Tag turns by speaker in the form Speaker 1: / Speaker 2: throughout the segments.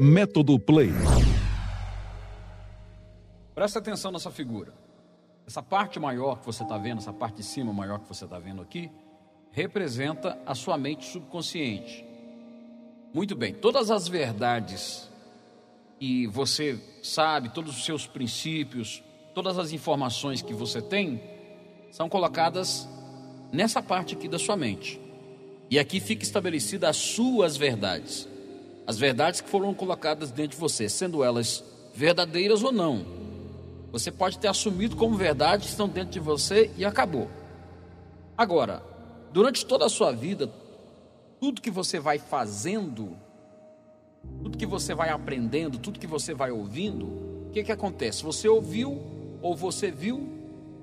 Speaker 1: Método Play.
Speaker 2: Presta atenção nessa figura. Essa parte maior que você está vendo, essa parte de cima maior que você está vendo aqui, representa a sua mente subconsciente. Muito bem, todas as verdades que você sabe, todos os seus princípios, todas as informações que você tem, são colocadas nessa parte aqui da sua mente. E aqui fica estabelecida as suas verdades. As verdades que foram colocadas dentro de você, sendo elas verdadeiras ou não. Você pode ter assumido como verdade, estão dentro de você e acabou. Agora, durante toda a sua vida, tudo que você vai fazendo, tudo que você vai aprendendo, tudo que você vai ouvindo, o que, que acontece? Você ouviu ou você viu,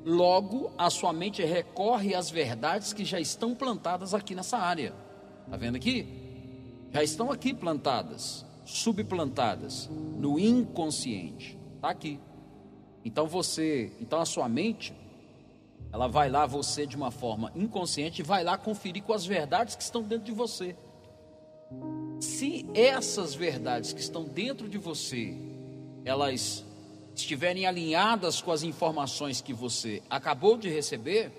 Speaker 2: logo a sua mente recorre às verdades que já estão plantadas aqui nessa área. Está vendo aqui? Já estão aqui plantadas, subplantadas no inconsciente. Está aqui. Então você, então a sua mente, ela vai lá, você de uma forma inconsciente, vai lá conferir com as verdades que estão dentro de você. Se essas verdades que estão dentro de você, elas estiverem alinhadas com as informações que você acabou de receber,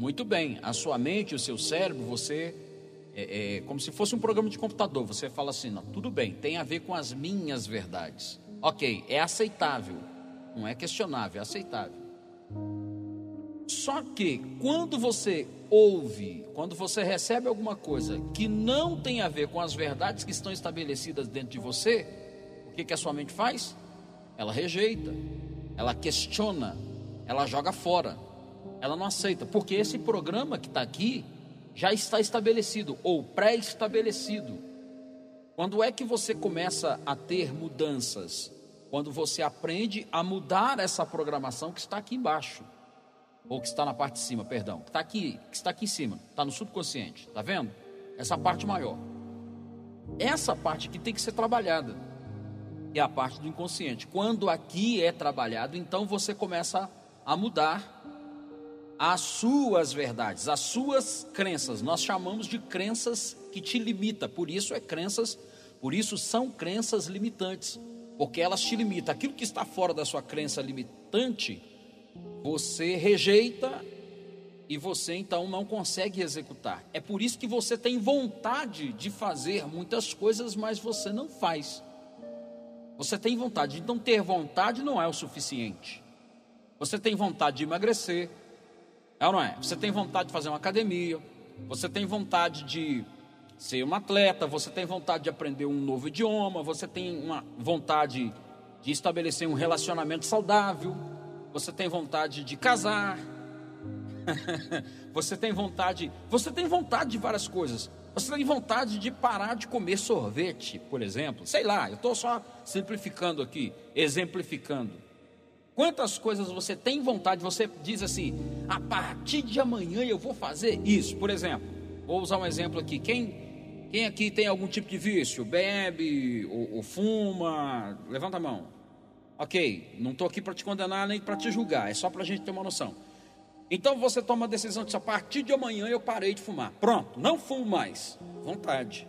Speaker 2: muito bem, a sua mente, o seu cérebro, você é, é como se fosse um programa de computador. Você fala assim, não, tudo bem, tem a ver com as minhas verdades. Ok, é aceitável, não é questionável, é aceitável. Só que quando você ouve, quando você recebe alguma coisa que não tem a ver com as verdades que estão estabelecidas dentro de você, o que, que a sua mente faz? Ela rejeita, ela questiona, ela joga fora, ela não aceita, porque esse programa que está aqui já está estabelecido ou pré-estabelecido. Quando é que você começa a ter mudanças? Quando você aprende a mudar essa programação que está aqui embaixo, ou que está na parte de cima, perdão, que está aqui, que está aqui em cima, está no subconsciente, está vendo? Essa parte maior. Essa parte aqui tem que ser trabalhada é a parte do inconsciente. Quando aqui é trabalhado, então você começa a mudar as suas verdades, as suas crenças. Nós chamamos de crenças que te limita. Por isso é crenças, por isso são crenças limitantes, porque elas te limitam. Aquilo que está fora da sua crença limitante, você rejeita e você então não consegue executar. É por isso que você tem vontade de fazer muitas coisas, mas você não faz. Você tem vontade, então ter vontade não é o suficiente. Você tem vontade de emagrecer, é ou não é? Você tem vontade de fazer uma academia, você tem vontade de ser um atleta, você tem vontade de aprender um novo idioma, você tem uma vontade de estabelecer um relacionamento saudável, você tem vontade de casar, você tem vontade, você tem vontade de várias coisas. Você tem vontade de parar de comer sorvete, por exemplo? Sei lá, eu estou só simplificando aqui, exemplificando. Quantas coisas você tem vontade, você diz assim, a partir de amanhã eu vou fazer isso, por exemplo. Vou usar um exemplo aqui. Quem, quem aqui tem algum tipo de vício? Bebe ou, ou fuma? Levanta a mão. Ok, não estou aqui para te condenar nem para te julgar, é só para a gente ter uma noção. Então você toma a decisão de a partir de amanhã eu parei de fumar. Pronto, não fumo mais. Vontade.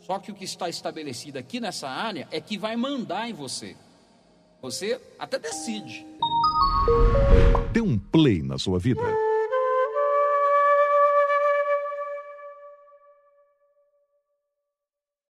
Speaker 2: Só que o que está estabelecido aqui nessa área é que vai mandar em você. Você até decide.
Speaker 1: Dê um play na sua vida.